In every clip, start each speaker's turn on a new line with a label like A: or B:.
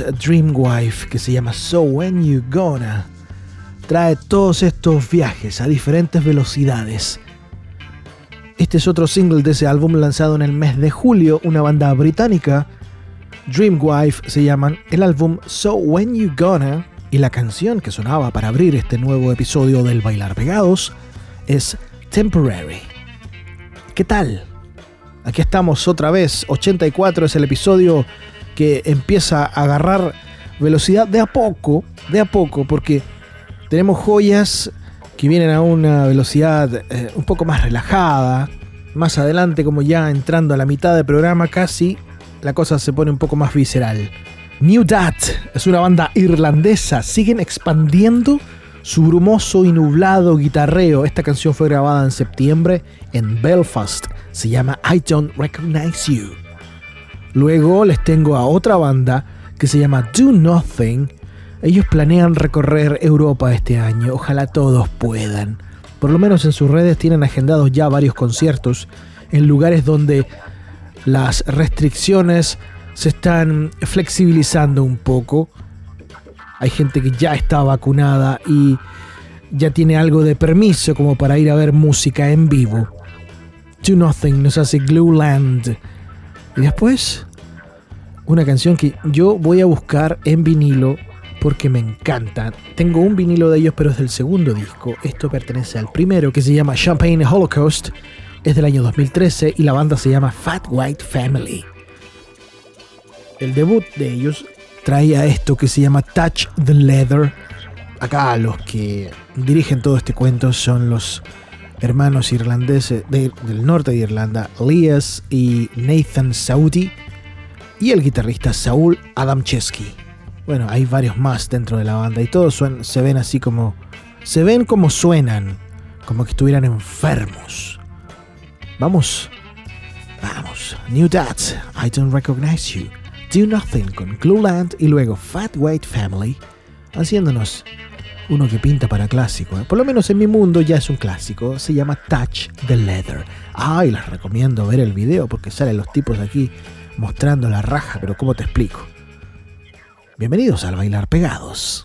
A: Dreamwife que se llama So When You Gonna trae todos estos viajes a diferentes velocidades. Este es otro single de ese álbum lanzado en el mes de julio, una banda británica, Dreamwife se llaman, el álbum So When You Gonna y la canción que sonaba para abrir este nuevo episodio del Bailar Pegados es Temporary. ¿Qué tal? Aquí estamos otra vez, 84 es el episodio que empieza a agarrar velocidad de a poco, de a poco, porque tenemos joyas que vienen a una velocidad eh, un poco más relajada. Más adelante, como ya entrando a la mitad del programa casi, la cosa se pone un poco más visceral. New Dat es una banda irlandesa, siguen expandiendo su brumoso y nublado guitarreo. Esta canción fue grabada en septiembre en Belfast. Se llama I Don't Recognize You. Luego les tengo a otra banda que se llama Do Nothing. Ellos planean recorrer Europa este año, ojalá todos puedan. Por lo menos en sus redes tienen agendados ya varios conciertos en lugares donde las restricciones se están flexibilizando un poco. Hay gente que ya está vacunada y ya tiene algo de permiso como para ir a ver música en vivo. Do Nothing nos hace Glueland y después, una canción que yo voy a buscar en vinilo porque me encanta. Tengo un vinilo de ellos, pero es del segundo disco. Esto pertenece al primero, que se llama Champagne Holocaust. Es del año 2013 y la banda se llama Fat White Family. El debut de ellos traía esto que se llama Touch the Leather. Acá los que dirigen todo este cuento son los hermanos irlandeses del norte de Irlanda, Elias y Nathan Saudi. y el guitarrista Saúl Adamczewski. Bueno, hay varios más dentro de la banda y todos se ven así como... Se ven como suenan, como que estuvieran enfermos. Vamos, vamos. New Dads, I Don't Recognize You. Do Nothing con Clueland y luego Fat White Family, haciéndonos uno que pinta para clásico. ¿eh? Por lo menos en mi mundo ya es un clásico. Se llama Touch the Leather. Ay, les recomiendo ver el video porque salen los tipos aquí mostrando la raja, pero ¿cómo te explico? Bienvenidos al Bailar Pegados.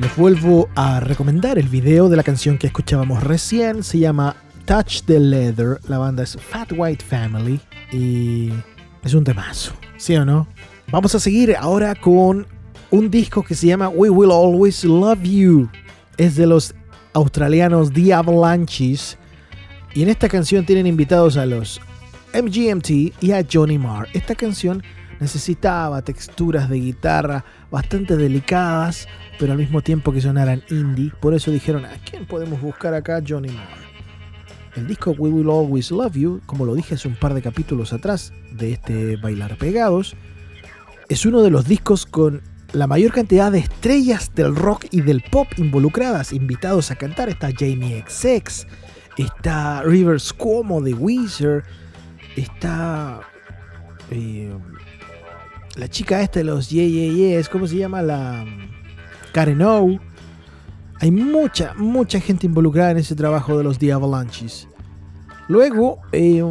A: Les vuelvo a recomendar el video de la canción que escuchábamos recién. Se llama Touch the Leather. La banda es Fat White Family y es un temazo, ¿sí o no? Vamos a seguir ahora con un disco que se llama We Will Always Love You. Es de los australianos The Avalanches. Y en esta canción tienen invitados a los MGMT y a Johnny Marr. Esta canción necesitaba texturas de guitarra bastante delicadas, pero al mismo tiempo que sonaran indie. Por eso dijeron, ¿a quién podemos buscar acá? Johnny Marr. El disco We Will Always Love You, como lo dije hace un par de capítulos atrás de este Bailar Pegados, es uno de los discos con la mayor cantidad de estrellas del rock y del pop involucradas, invitados a cantar. Está Jamie XX, está Rivers Cuomo de Weezer, está eh, la chica esta de los Yeah Yeah Yeahs, ¿cómo se llama? La Karen O. Hay mucha, mucha gente involucrada en ese trabajo de los The Avalanches. Luego, eh,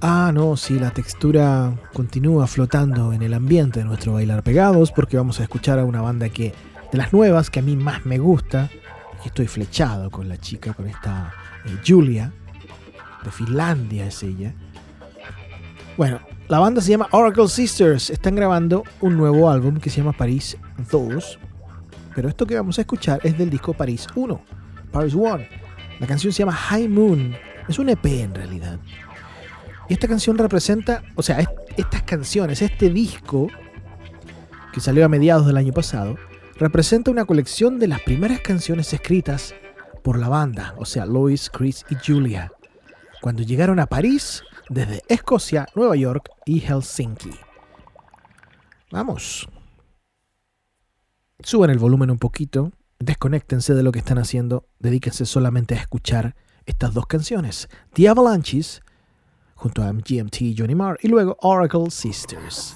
A: ah, no, sí, la textura continúa flotando en el ambiente de nuestro bailar pegados, porque vamos a escuchar a una banda que, de las nuevas, que a mí más me gusta, estoy flechado con la chica, con esta eh, Julia, de Finlandia es ella. Bueno, la banda se llama Oracle Sisters, están grabando un nuevo álbum que se llama Paris 2, pero esto que vamos a escuchar es del disco Paris 1, Paris 1. La canción se llama High Moon es un EP en realidad. Y esta canción representa, o sea, estas canciones, este disco que salió a mediados del año pasado, representa una colección de las primeras canciones escritas por la banda, o sea, Lois, Chris y Julia, cuando llegaron a París desde Escocia, Nueva York y Helsinki. Vamos. Suban el volumen un poquito, desconéctense de lo que están haciendo, dedíquense solamente a escuchar estas dos canciones, The Avalanches, junto a MGMT y Johnny Marr, y luego Oracle Sisters.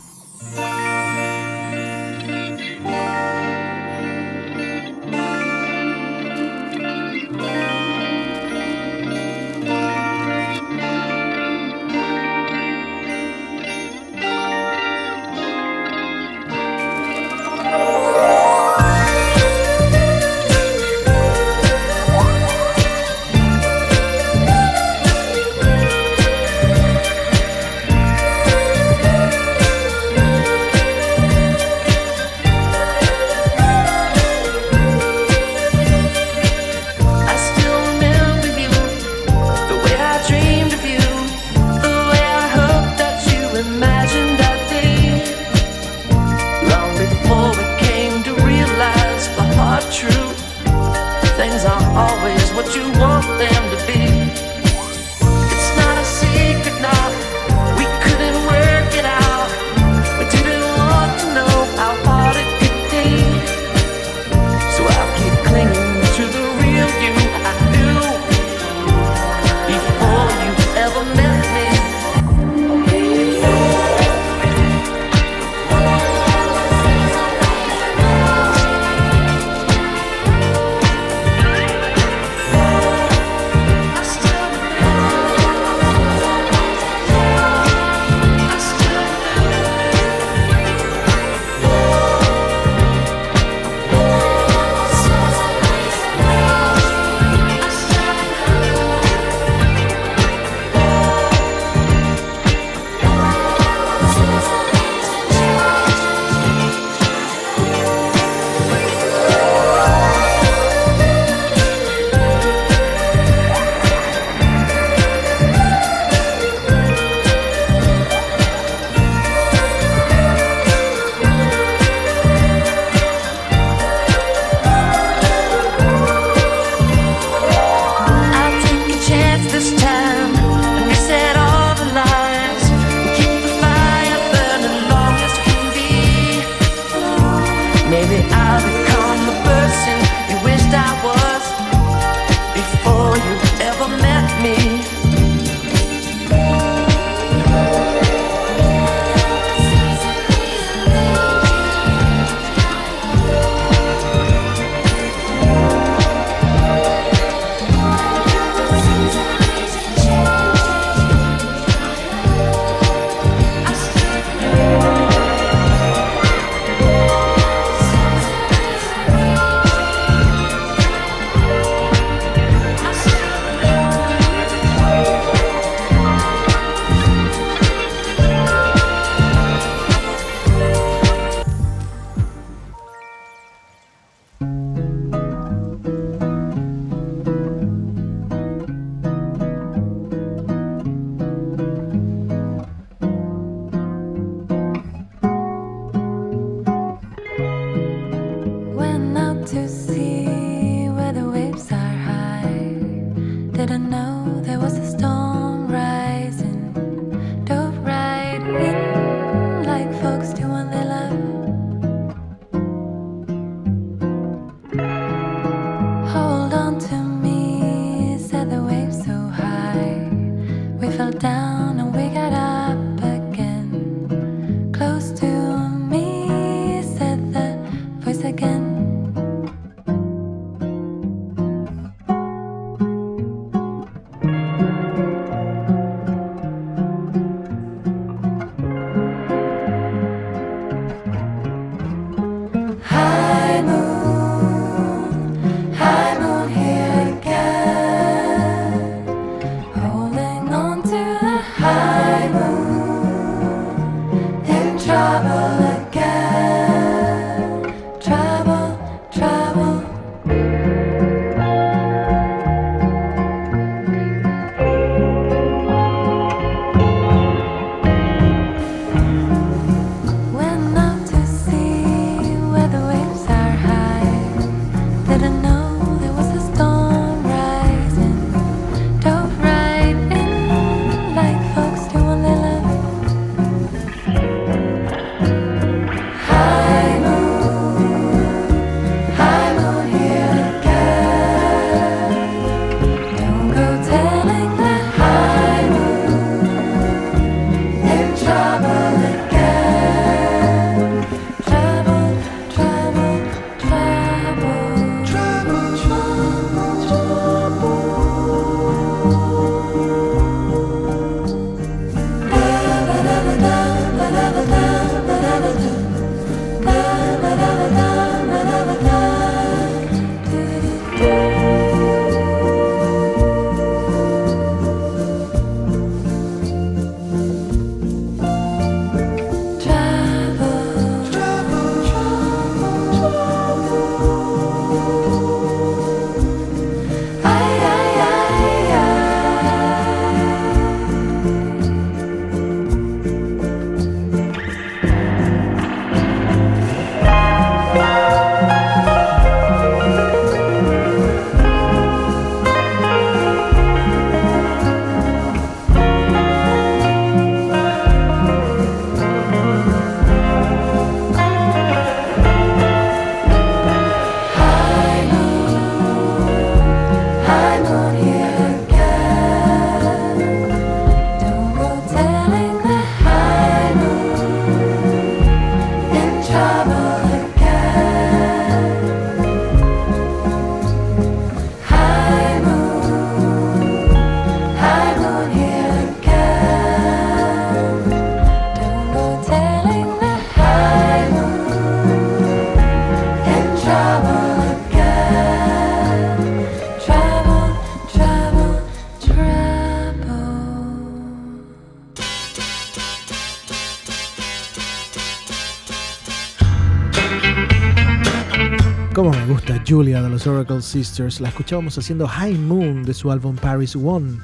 A: Los Oracle Sisters. La escuchábamos haciendo High Moon de su álbum Paris One.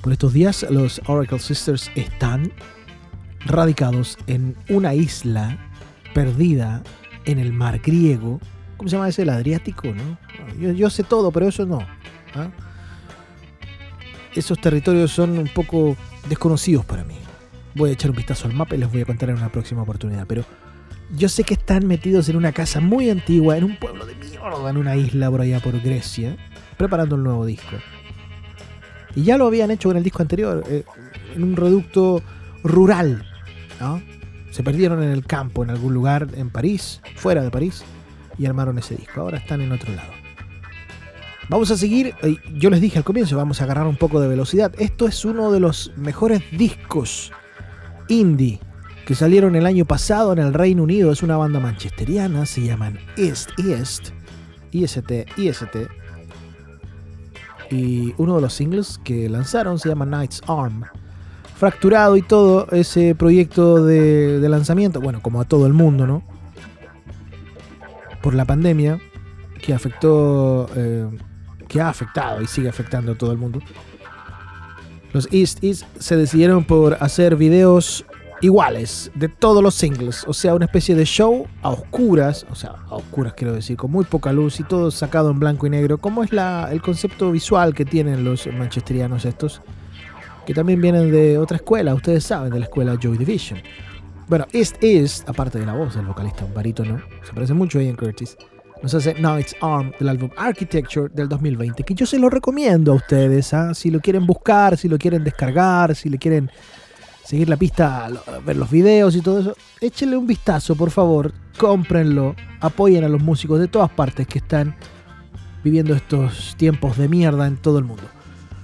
A: Por estos días, los Oracle Sisters están radicados en una isla perdida en el mar griego. ¿Cómo se llama ese? El Adriático, ¿no? Yo, sé todo, pero eso no. ¿ah? Esos territorios son un poco desconocidos para mí. Voy a echar un vistazo al mapa y les voy a contar en una próxima oportunidad. Pero yo sé que están metidos en una casa muy antigua, en un en una isla por allá por Grecia, preparando el nuevo disco. Y ya lo habían hecho en el disco anterior, eh, en un reducto rural. ¿no? Se perdieron en el campo, en algún lugar en París, fuera de París, y armaron ese disco. Ahora están en otro lado. Vamos a seguir, eh, yo les dije al comienzo, vamos a agarrar un poco de velocidad. Esto es uno de los mejores discos indie que salieron el año pasado en el Reino Unido. Es una banda manchesteriana, se llaman East East, IST, IST. Y uno de los singles que lanzaron se llama Knight's Arm. Fracturado y todo ese proyecto de, lanzamiento, bueno, como a todo el mundo, ¿no? Por la pandemia que afectó, eh, que ha afectado y sigue afectando a todo el mundo. Los East East se decidieron por hacer videos iguales de todos los singles, o sea, una especie de show a oscuras, o sea, a oscuras quiero decir, con muy poca luz y todo sacado en blanco y negro, como es la, el concepto visual que tienen los manchesterianos estos, que también vienen de otra escuela, ustedes saben, de la escuela Joy Division. Bueno, East East, aparte de la voz del vocalista, un barítono, se parece mucho a Ian Curtis, nos hace Night's Arm del álbum Architecture del 2020, que yo se lo recomiendo a ustedes, ¿ah? si lo quieren buscar, si lo quieren descargar, si le quieren seguir la pista, ver los videos y todo eso, échenle un vistazo, por favor, cómprenlo, apoyen a los músicos de todas partes que están viviendo estos tiempos de mierda en todo el mundo.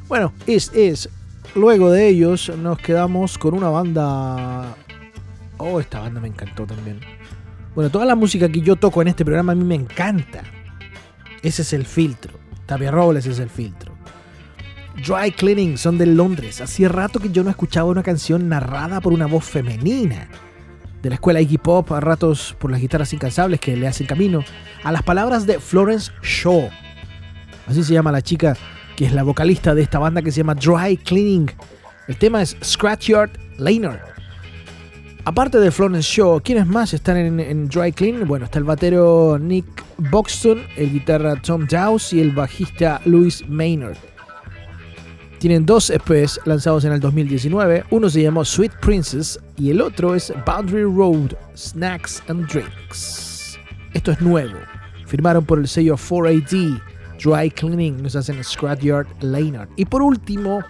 A: Bueno, es, es. Luego de ellos nos quedamos con una banda... Oh, esta banda me encantó también. Bueno, toda la música que yo toco en este programa a mí me encanta. Ese es el filtro. Tapia Robles es el filtro. Dry Cleaning son de Londres. Hacía rato que yo no escuchaba una canción narrada por una voz femenina. De la escuela Iggy Pop, a ratos por las guitarras incansables que le hacen camino, a las palabras de Florence Shaw. Así se llama la chica que es la vocalista de esta banda que se llama Dry Cleaning. El tema es Scratchyard Liner. Aparte de Florence Shaw, ¿quiénes más están en, Dry Cleaning? Bueno, está el batero Nick Boxton, el guitarra Tom Dowse y el bajista Louis Maynard. Tienen dos EPs lanzados en el 2019. Uno se llamó Sweet Princess y el otro es Boundary Road Snacks and Drinks. Esto es nuevo. Firmaron por el sello 4AD. Dry Cleaning nos hacen Scratchyard Leinart. Y por último,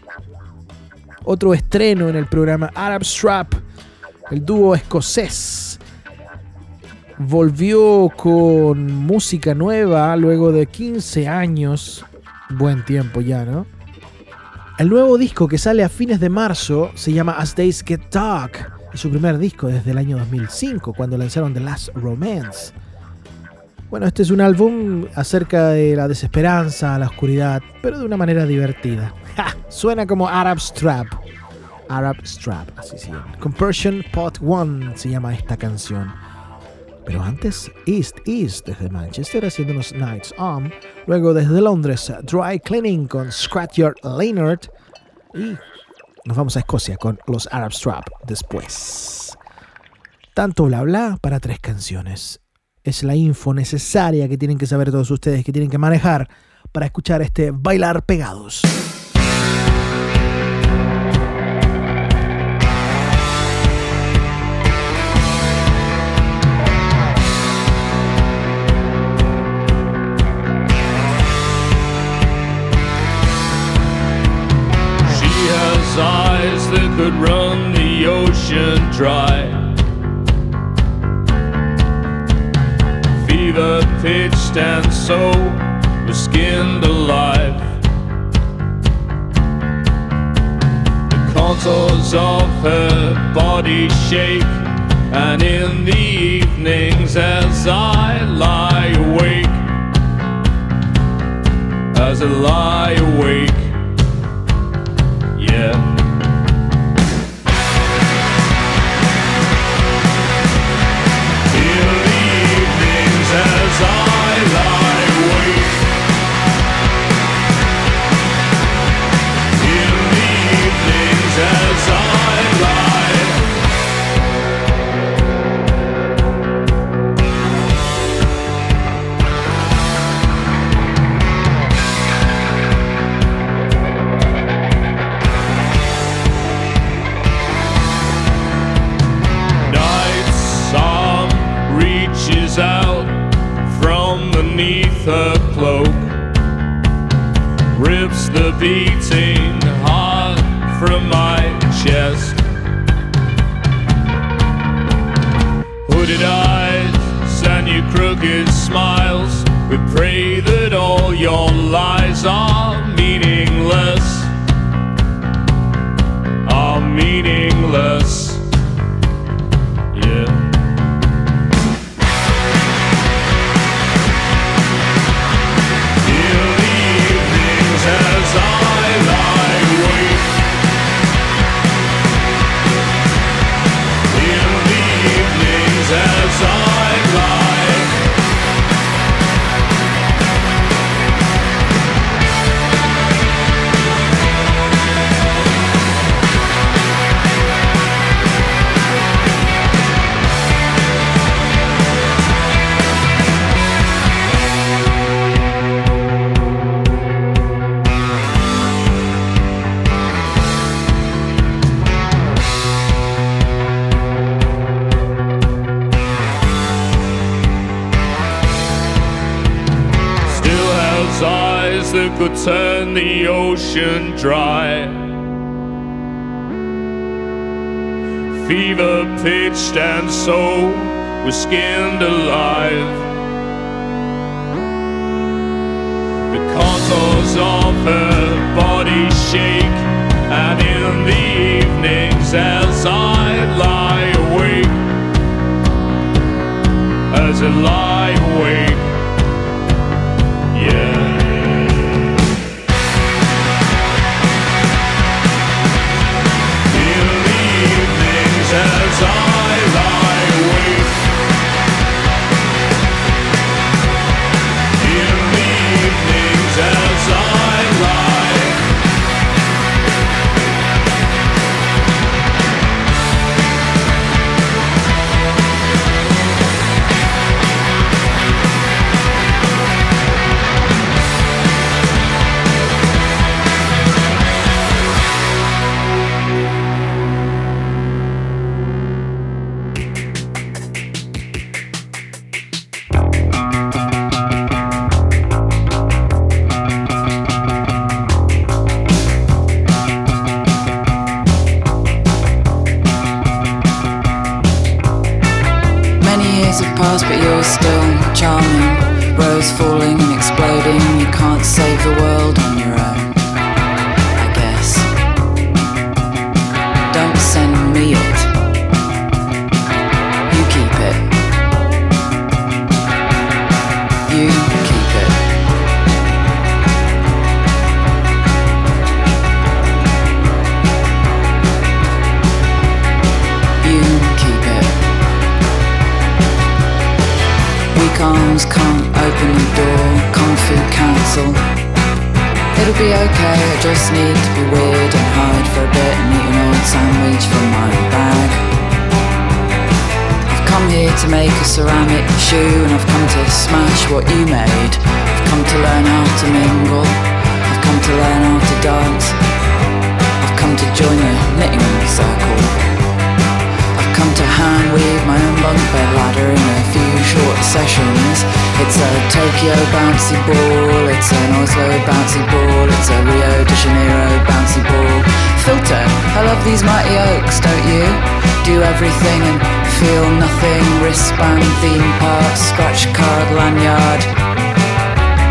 A: otro estreno en el programa Arab Strap. El dúo escocés volvió con música nueva luego de 15 años. Buen tiempo ya, ¿no? El nuevo disco que sale a fines de marzo se llama As Days Get Dark. Es su primer disco desde el año 2005, cuando lanzaron The Last Romance. Bueno, este es un álbum acerca de la desesperanza, la oscuridad, pero de una manera divertida. Suena como Arab Strap. Arab Strap, así se llama. Compersion Pot One se llama esta canción. Pero antes, East East desde Manchester haciéndonos Nights On. Luego desde Londres, Dry Cleaning con Scratchyard Leonard. Y nos vamos a Escocia con los Arab Strap después. Tanto bla bla para tres canciones. Es la info necesaria que tienen que saber todos ustedes, que tienen que manejar para escuchar este bailar pegados.
B: Could run the ocean dry. Fever pitched and so was skinned alive. The contours of her body shake, and in the evenings as I lie awake, as I lie awake yeah. And so was skinned alive.
C: Bunk bed ladder in a few short sessions. It's a Tokyo bouncy ball, it's an Oslo bouncy ball, it's a Rio de Janeiro bouncy ball. Filter, I love these mighty oaks, don't you? Do everything and feel nothing. Wristband, theme park, scratch card, lanyard.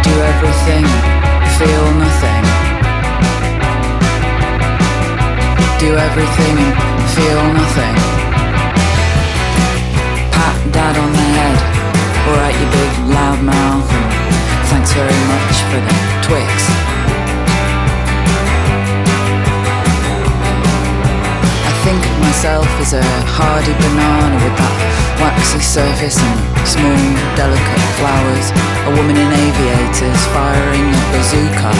C: Do everything, feel nothing. Do everything and feel nothing dad on the head. Alright, you big loud mouth, thanks very much for the Twix. I think of myself as a hardy banana with that waxy surface and small, delicate flowers. A woman in aviators firing a bazooka.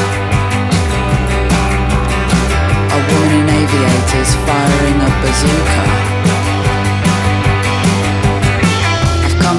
C: A woman in aviators firing a bazooka.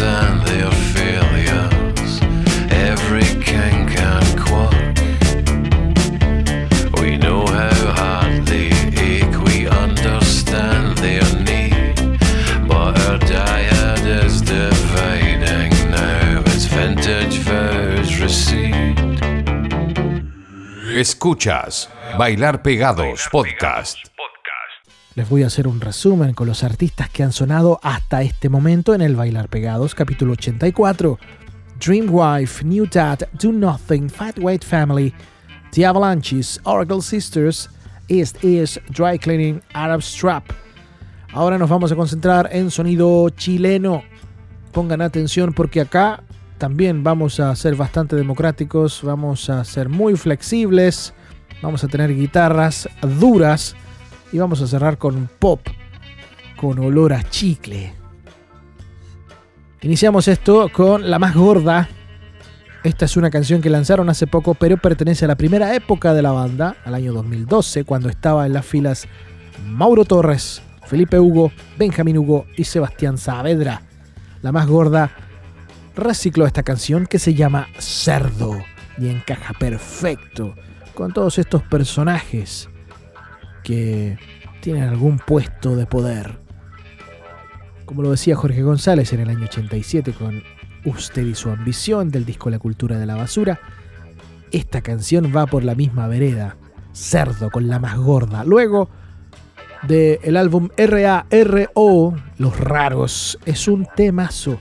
D: And their failures, every kink and quirk. We know how hard they ache, we understand their need, but our dyad is dividing now as vintage vows recede.
E: Escuchas Bailar Pegados Podcast.
A: Les voy a hacer un resumen con los artistas que han sonado hasta este momento en el Bailar Pegados, capítulo 84. Dreamwife, New Dad, Do Nothing, Fat White Family, The Avalanches, Oracle Sisters, East East, Dry Cleaning, Arab Strap. Ahora nos vamos a concentrar en sonido chileno. Pongan atención porque acá también vamos a ser bastante democráticos, vamos a ser muy flexibles, vamos a tener guitarras duras y vamos a cerrar con pop con olor a chicle. Iniciamos esto con La Más Gorda. Esta es una canción que lanzaron hace poco, pero pertenece a la primera época de la banda, al año 2012, cuando estaba en las filas Mauro Torres, Felipe Hugo, Benjamín Hugo y Sebastián Saavedra. La Más Gorda recicló esta canción que se llama Cerdo y encaja perfecto con todos estos personajes que tienen algún puesto de poder. Como lo decía Jorge González en el año 87 con Usted y su ambición del disco La cultura de la basura, esta canción va por la misma vereda, cerdo con la más gorda. Luego del álbum RARO, Los Raros, es un temazo.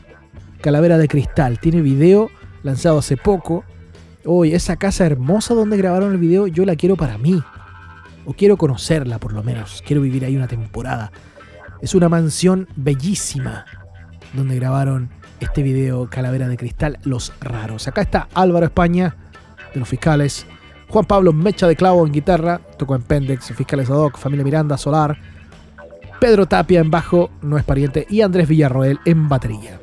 A: Calavera de Cristal, tiene video lanzado hace poco. Hoy, esa casa hermosa donde grabaron el video, yo la quiero para mí. O quiero conocerla por lo menos. Quiero vivir ahí una temporada. Es una mansión bellísima donde grabaron este video Calavera de Cristal, Los Raros. Acá está Álvaro España, de los fiscales. Juan Pablo Mecha de Clavo en guitarra, tocó en Pendex, Fiscales ad hoc, Familia Miranda, Solar. Pedro Tapia en bajo, no es pariente. Y Andrés Villarroel en batería.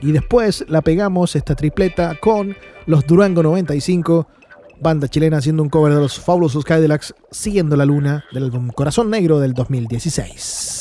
A: Y después la pegamos esta tripleta con los Durango 95, banda chilena haciendo un cover de los fabulosos Cadillacs, Siguiendo la Luna, del álbum Corazón Negro del 2016.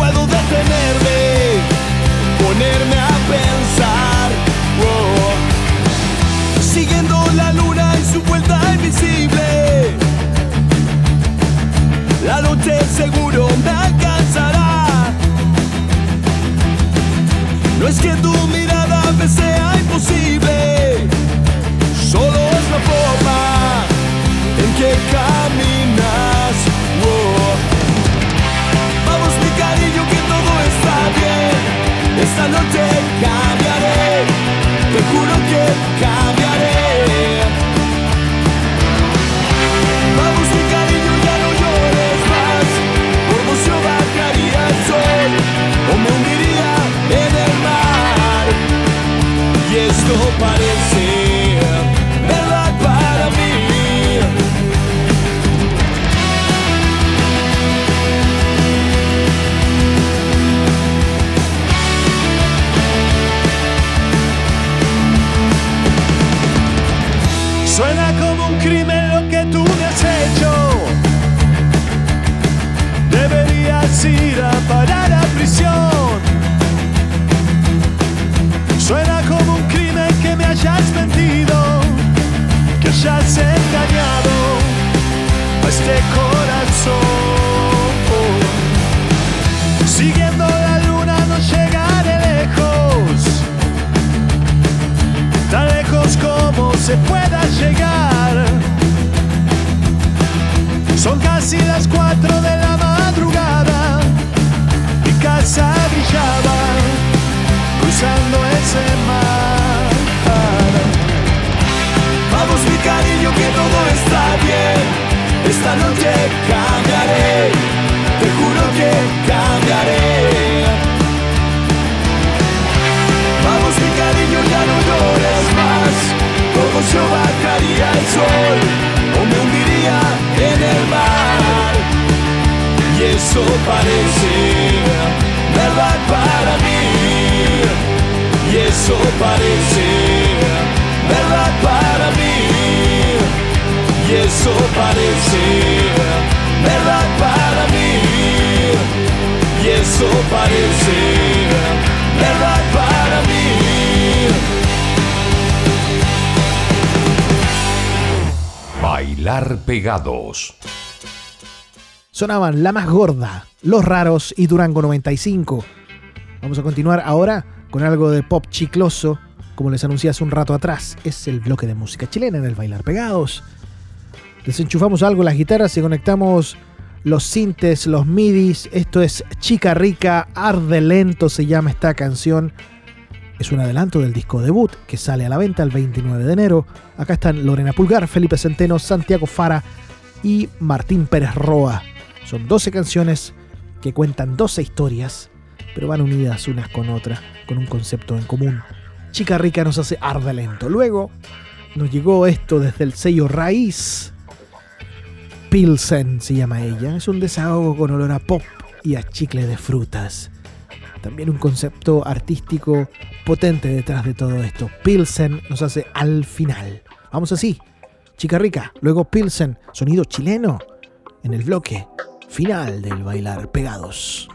F: Puedo detenerme, ponerme a pensar. Oh. Siguiendo la luna en su vuelta invisible. La noche seguro me alcanzará. No es que tu mirada me sea imposible, solo es la forma en que caminas. Esta noche hayas engañado a este corazón. Siguiendo la luna no llegaré lejos tan lejos como se pueda llegar. Son casi las cuatro de la madrugada, mi casa brillaba cruzando ese mar. Que todo está bien, esta noche cambiaré, te juro que cambiaré.
E: Pegados.
A: Sonaban La Más Gorda, Los Raros y Durango 95. Vamos a continuar ahora con algo de pop chicloso, como les anuncié hace un rato atrás. Es el bloque de música chilena en el Bailar Pegados. Desenchufamos algo las guitarras y conectamos los sintes, los midis. Esto es Chica Rica, Arde Lento se llama esta canción. Es un adelanto del disco debut que sale a la venta el 29 de enero. Acá están Lorena Pulgar, Felipe Centeno, Santiago Fara y Martín Pérez Roa. Son 12 canciones que cuentan 12 historias, pero van unidas unas con otras, con un concepto en común. Chica Rica nos hace arde lento. Luego nos llegó esto desde el sello Raíz. Pilsen se llama ella. Es un desahogo con olor a pop y a chicle de frutas. También un concepto artístico potente detrás de todo esto. Pilsen nos hace al final. Vamos así. Chica Rica, luego Pilsen, sonido chileno, en el bloque final del bailar pegados.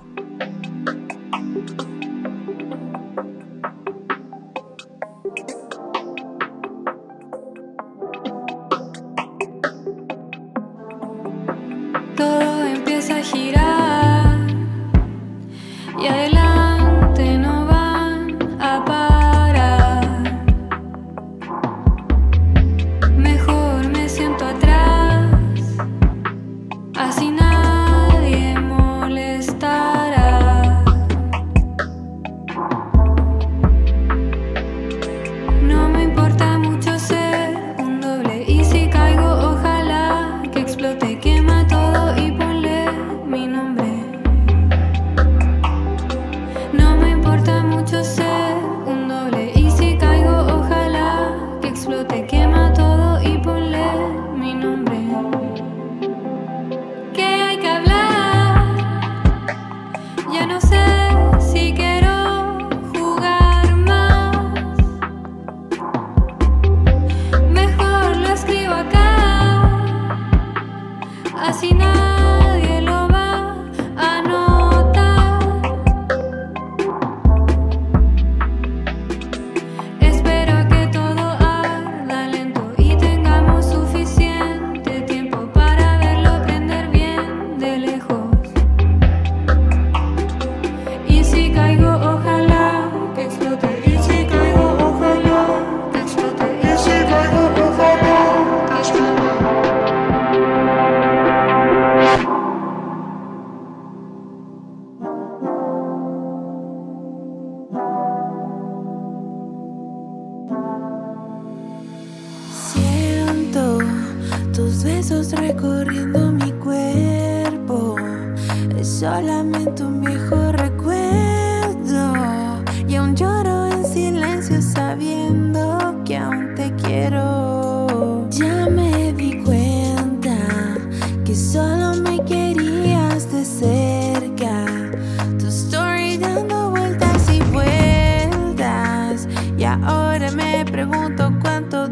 G: Ahora me pregunto cuánto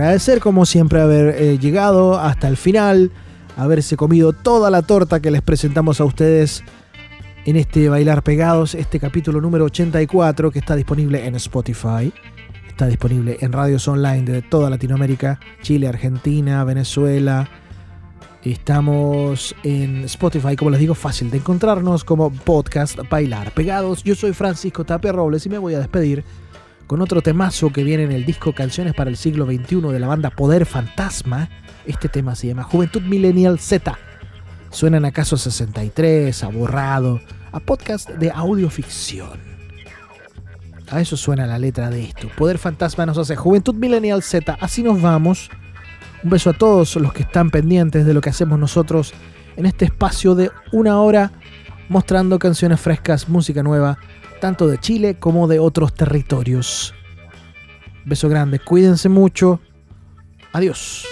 A: agradecer, como siempre, haber eh, llegado hasta el final, haberse comido toda la torta que les presentamos a ustedes en este Bailar Pegados, este capítulo número 84 que está disponible en Spotify. Está disponible en radios online de toda Latinoamérica, Chile, Argentina, Venezuela. Estamos en Spotify, como les digo, fácil de encontrarnos como podcast Bailar Pegados. Yo soy Francisco Tapia Robles y me voy a despedir con otro temazo que viene en el disco Canciones para el siglo XXI de la banda Poder Fantasma. Este tema se llama Juventud Millennial Z. Suenan a Caso 63, a Borrado, a podcast de audioficción. A eso suena la letra de esto. Poder Fantasma nos hace Juventud Millennial Z. Así nos vamos. Un beso a todos los que están pendientes de lo que hacemos nosotros en este espacio de una hora mostrando canciones frescas, música nueva, tanto de Chile como de otros territorios. Beso grande, cuídense mucho. Adiós.